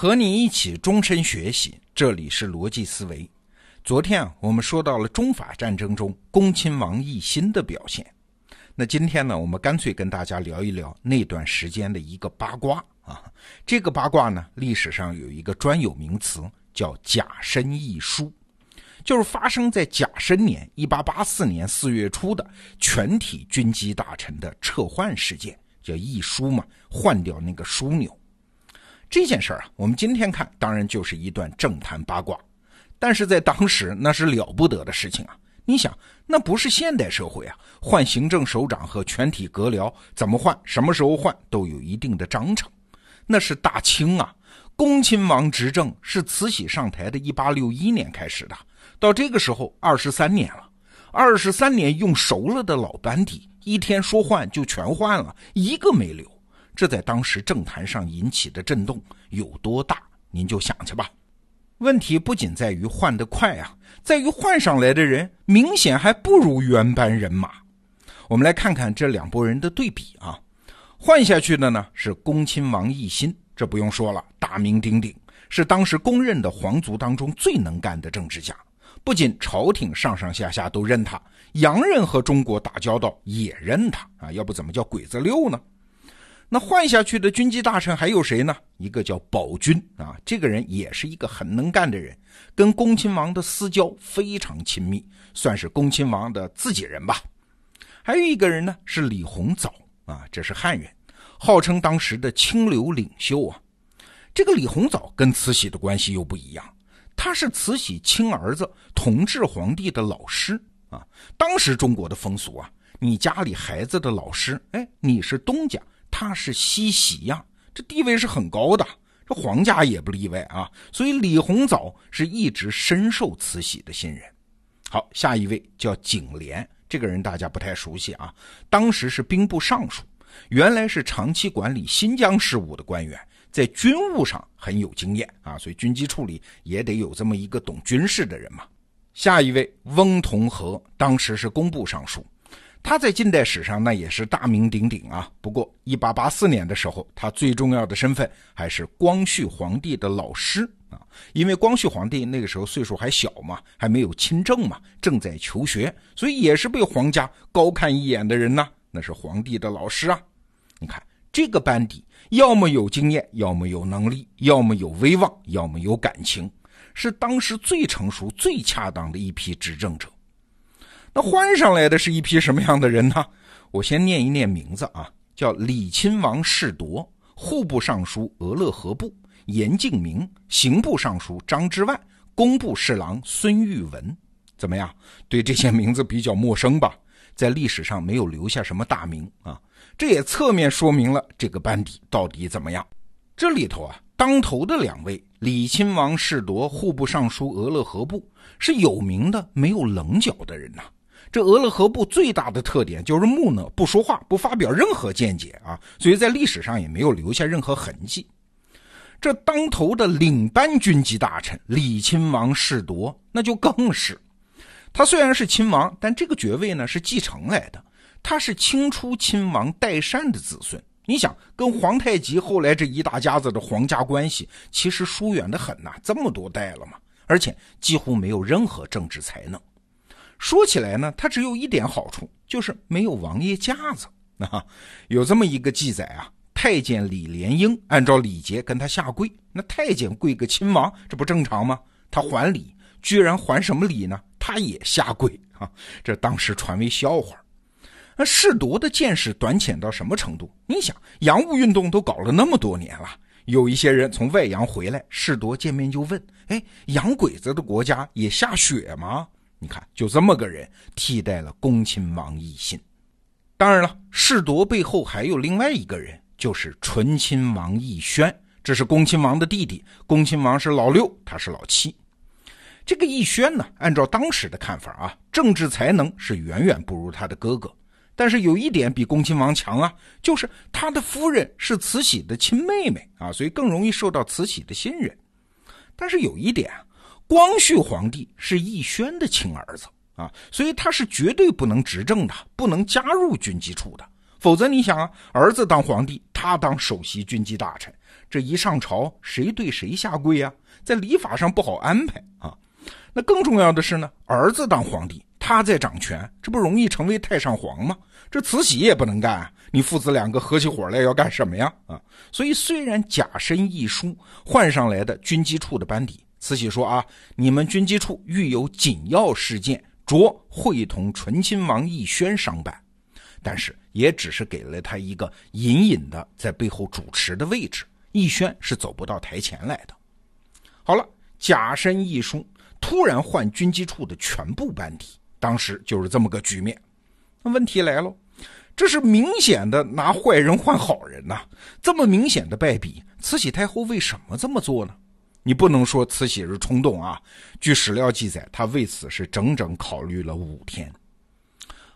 和你一起终身学习，这里是逻辑思维。昨天啊，我们说到了中法战争中恭亲王奕欣的表现。那今天呢，我们干脆跟大家聊一聊那段时间的一个八卦啊。这个八卦呢，历史上有一个专有名词叫“甲申易书”，就是发生在甲申年一八八四年四月初的全体军机大臣的撤换事件，叫易书嘛，换掉那个枢纽。这件事儿啊，我们今天看当然就是一段政坛八卦，但是在当时那是了不得的事情啊！你想，那不是现代社会啊，换行政首长和全体阁僚怎么换、什么时候换都有一定的章程。那是大清啊，恭亲王执政是慈禧上台的一八六一年开始的，到这个时候二十三年了，二十三年用熟了的老班底，一天说换就全换了，一个没留。这在当时政坛上引起的震动有多大，您就想去吧。问题不仅在于换得快啊，在于换上来的人明显还不如原班人马。我们来看看这两拨人的对比啊。换下去的呢是恭亲王奕欣，这不用说了，大名鼎鼎，是当时公认的皇族当中最能干的政治家。不仅朝廷上上下下都认他，洋人和中国打交道也认他啊，要不怎么叫鬼子六呢？那换下去的军机大臣还有谁呢？一个叫宝军啊，这个人也是一个很能干的人，跟恭亲王的私交非常亲密，算是恭亲王的自己人吧。还有一个人呢，是李鸿藻啊，这是汉人，号称当时的清流领袖啊。这个李鸿藻跟慈禧的关系又不一样，他是慈禧亲儿子同治皇帝的老师啊。当时中国的风俗啊，你家里孩子的老师，哎，你是东家。他是西喜呀，这地位是很高的，这皇家也不例外啊。所以李鸿藻是一直深受慈禧的信任。好，下一位叫景廉，这个人大家不太熟悉啊。当时是兵部尚书，原来是长期管理新疆事务的官员，在军务上很有经验啊。所以军机处理也得有这么一个懂军事的人嘛。下一位翁同龢，当时是工部尚书。他在近代史上那也是大名鼎鼎啊。不过，一八八四年的时候，他最重要的身份还是光绪皇帝的老师啊。因为光绪皇帝那个时候岁数还小嘛，还没有亲政嘛，正在求学，所以也是被皇家高看一眼的人呐。那是皇帝的老师啊。你看这个班底，要么有经验，要么有能力，要么有威望，要么有感情，是当时最成熟、最恰当的一批执政者。那换上来的是一批什么样的人呢？我先念一念名字啊，叫李亲王世铎，户部尚书俄勒河部严敬明，刑部尚书张之万，工部侍郎孙玉文。怎么样？对这些名字比较陌生吧？在历史上没有留下什么大名啊，这也侧面说明了这个班底到底怎么样。这里头啊，当头的两位李亲王世铎，户部尚书俄勒河部是有名的没有棱角的人呐。这俄勒河部最大的特点就是木讷，不说话，不发表任何见解啊，所以在历史上也没有留下任何痕迹。这当头的领班军机大臣李亲王世铎，那就更是。他虽然是亲王，但这个爵位呢是继承来的。他是清初亲王代善的子孙。你想，跟皇太极后来这一大家子的皇家关系，其实疏远的很呐，这么多代了嘛，而且几乎没有任何政治才能。说起来呢，他只有一点好处，就是没有王爷架子啊。有这么一个记载啊，太监李莲英按照礼节跟他下跪，那太监跪个亲王，这不正常吗？他还礼，居然还什么礼呢？他也下跪啊！这当时传为笑话。那世铎的见识短浅到什么程度？你想，洋务运动都搞了那么多年了，有一些人从外洋回来，世铎见面就问：“哎，洋鬼子的国家也下雪吗？”你看，就这么个人替代了恭亲王奕欣。当然了，世铎背后还有另外一个人，就是醇亲王奕轩，这是恭亲王的弟弟。恭亲王是老六，他是老七。这个奕轩呢，按照当时的看法啊，政治才能是远远不如他的哥哥。但是有一点比恭亲王强啊，就是他的夫人是慈禧的亲妹妹啊，所以更容易受到慈禧的信任。但是有一点啊。光绪皇帝是奕轩的亲儿子啊，所以他是绝对不能执政的，不能加入军机处的。否则，你想啊，儿子当皇帝，他当首席军机大臣。这一上朝，谁对谁下跪啊？在礼法上不好安排啊。那更重要的是呢，儿子当皇帝，他在掌权，这不容易成为太上皇吗？这慈禧也不能干啊！你父子两个合起伙来要干什么呀？啊！所以虽然假身一书换上来的军机处的班底，慈禧说啊，你们军机处遇有紧要事件，着会同醇亲王奕轩商办，但是也只是给了他一个隐隐的在背后主持的位置。奕轩是走不到台前来的。好了，甲申一书突然换军机处的全部班底，当时就是这么个局面。那问题来了，这是明显的拿坏人换好人呐！这么明显的败笔，慈禧太后为什么这么做呢？你不能说慈禧是冲动啊。据史料记载，她为此是整整考虑了五天。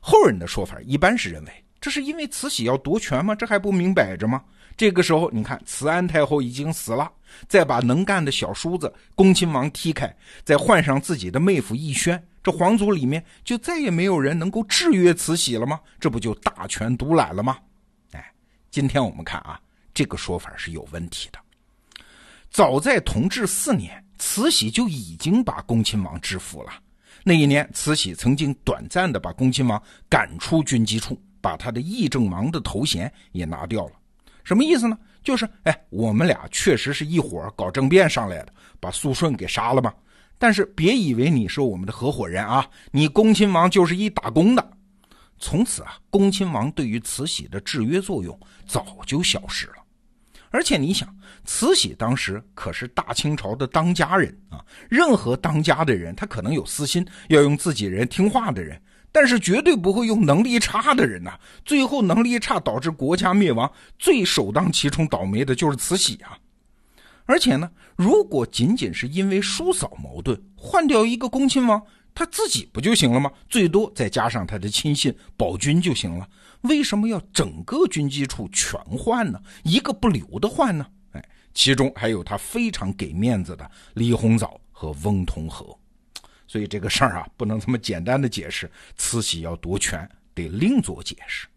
后人的说法一般是认为，这是因为慈禧要夺权吗？这还不明摆着吗？这个时候，你看慈安太后已经死了，再把能干的小叔子恭亲王踢开，再换上自己的妹夫奕轩，这皇族里面就再也没有人能够制约慈禧了吗？这不就大权独揽了吗？哎，今天我们看啊，这个说法是有问题的。早在同治四年，慈禧就已经把恭亲王制服了。那一年，慈禧曾经短暂的把恭亲王赶出军机处，把他的议政王的头衔也拿掉了。什么意思呢？就是，哎，我们俩确实是一伙搞政变上来的，把肃顺给杀了嘛。但是别以为你是我们的合伙人啊，你恭亲王就是一打工的。从此啊，恭亲王对于慈禧的制约作用早就消失了。而且你想，慈禧当时可是大清朝的当家人啊，任何当家的人，他可能有私心，要用自己人听话的人。但是绝对不会用能力差的人呐，最后能力差导致国家灭亡，最首当其冲倒霉的就是慈禧啊！而且呢，如果仅仅是因为叔嫂矛盾换掉一个恭亲王，他自己不就行了吗？最多再加上他的亲信宝军就行了。为什么要整个军机处全换呢？一个不留的换呢？哎，其中还有他非常给面子的李鸿藻和翁同龢。所以这个事儿啊，不能这么简单的解释。慈禧要夺权，得另做解释。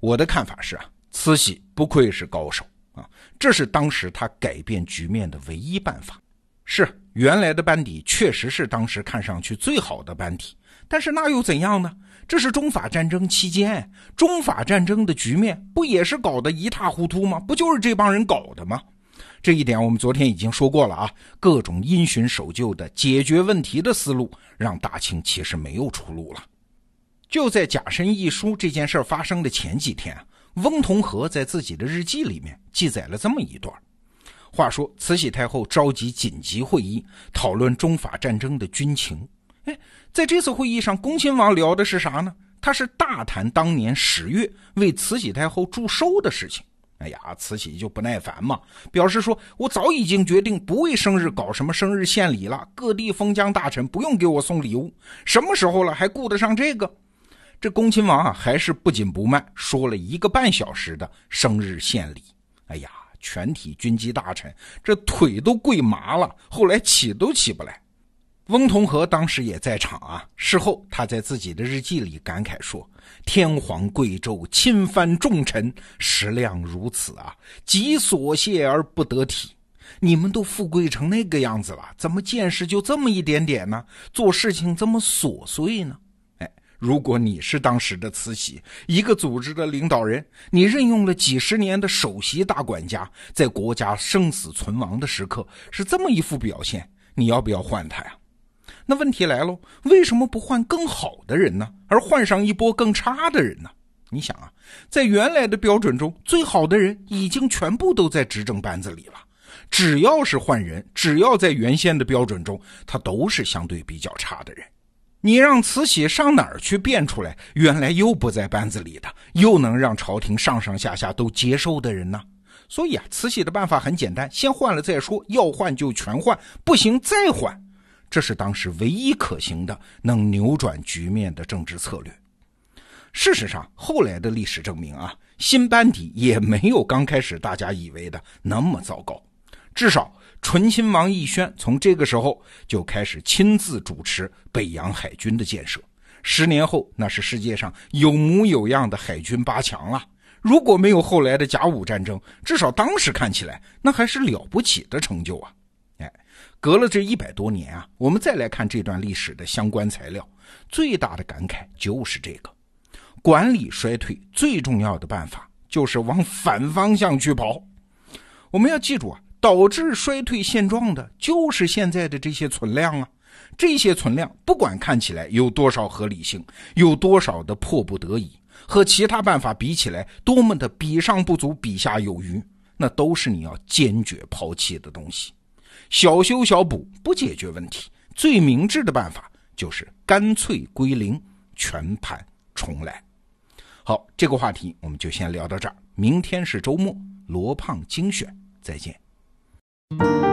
我的看法是啊，慈禧不愧是高手啊，这是当时他改变局面的唯一办法。是原来的班底确实是当时看上去最好的班底，但是那又怎样呢？这是中法战争期间，中法战争的局面不也是搞得一塌糊涂吗？不就是这帮人搞的吗？这一点我们昨天已经说过了啊，各种因循守旧的解决问题的思路，让大清其实没有出路了。就在甲申一书这件事发生的前几天，翁同龢在自己的日记里面记载了这么一段话：说慈禧太后召集紧急会议，讨论中法战争的军情。哎，在这次会议上，恭亲王聊的是啥呢？他是大谈当年十月为慈禧太后祝寿的事情。哎呀，慈禧就不耐烦嘛，表示说：“我早已经决定不为生日搞什么生日献礼了，各地封疆大臣不用给我送礼物，什么时候了还顾得上这个？”这恭亲王啊，还是不紧不慢说了一个半小时的生日献礼。哎呀，全体军机大臣这腿都跪麻了，后来起都起不来。翁同龢当时也在场啊。事后他在自己的日记里感慨说：“天皇贵胄，亲藩重臣，食量如此啊，极所谢而不得体。你们都富贵成那个样子了，怎么见识就这么一点点呢？做事情这么琐碎呢？如果你是当时的慈禧，一个组织的领导人，你任用了几十年的首席大管家，在国家生死存亡的时刻是这么一副表现，你要不要换他呀？”那问题来了，为什么不换更好的人呢？而换上一波更差的人呢？你想啊，在原来的标准中，最好的人已经全部都在执政班子里了。只要是换人，只要在原先的标准中，他都是相对比较差的人。你让慈禧上哪儿去变出来原来又不在班子里的，又能让朝廷上上下下都接受的人呢？所以啊，慈禧的办法很简单，先换了再说，要换就全换，不行再换。这是当时唯一可行的能扭转局面的政治策略。事实上，后来的历史证明啊，新班底也没有刚开始大家以为的那么糟糕。至少，醇亲王奕轩从这个时候就开始亲自主持北洋海军的建设。十年后，那是世界上有模有样的海军八强了。如果没有后来的甲午战争，至少当时看起来那还是了不起的成就啊！哎，隔了这一百多年啊，我们再来看这段历史的相关材料，最大的感慨就是这个：管理衰退最重要的办法就是往反方向去跑。我们要记住啊，导致衰退现状的就是现在的这些存量啊。这些存量不管看起来有多少合理性，有多少的迫不得已，和其他办法比起来多么的比上不足，比下有余，那都是你要坚决抛弃的东西。小修小补不解决问题，最明智的办法就是干脆归零，全盘重来。好，这个话题我们就先聊到这儿。明天是周末，罗胖精选，再见。Thank you.